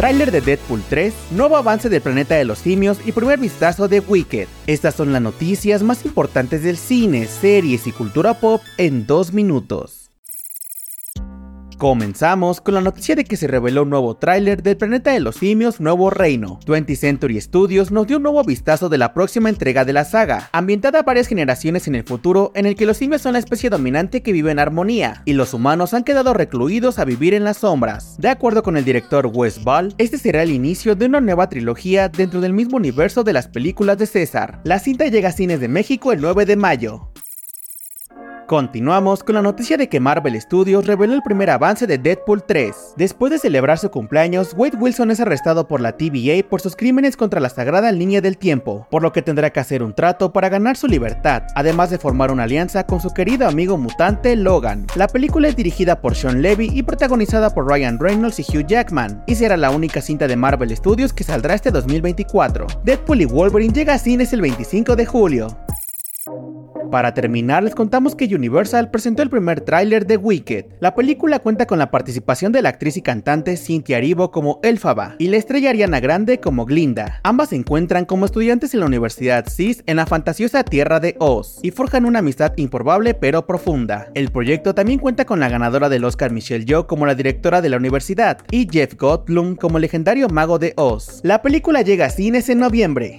Tráiler de Deadpool 3, nuevo avance del planeta de los simios y primer vistazo de Wicked. Estas son las noticias más importantes del cine, series y cultura pop en dos minutos. Comenzamos con la noticia de que se reveló un nuevo tráiler del Planeta de los Simios Nuevo Reino. 20th Century Studios nos dio un nuevo vistazo de la próxima entrega de la saga, ambientada varias generaciones en el futuro en el que los simios son la especie dominante que vive en armonía, y los humanos han quedado recluidos a vivir en las sombras. De acuerdo con el director Wes Ball, este será el inicio de una nueva trilogía dentro del mismo universo de las películas de César. La cinta llega a cines de México el 9 de mayo. Continuamos con la noticia de que Marvel Studios reveló el primer avance de Deadpool 3. Después de celebrar su cumpleaños, Wade Wilson es arrestado por la TVA por sus crímenes contra la sagrada línea del tiempo, por lo que tendrá que hacer un trato para ganar su libertad, además de formar una alianza con su querido amigo mutante Logan. La película es dirigida por Sean Levy y protagonizada por Ryan Reynolds y Hugh Jackman, y será la única cinta de Marvel Studios que saldrá este 2024. Deadpool y Wolverine llega a cines el 25 de julio. Para terminar, les contamos que Universal presentó el primer tráiler de Wicked. La película cuenta con la participación de la actriz y cantante Cynthia Erivo como Elfaba y la estrella Ariana Grande como Glinda. Ambas se encuentran como estudiantes en la Universidad CIS en la fantasiosa tierra de Oz y forjan una amistad improbable pero profunda. El proyecto también cuenta con la ganadora del Oscar Michelle Yeoh como la directora de la universidad y Jeff Goldblum como legendario mago de Oz. La película llega a cines en noviembre.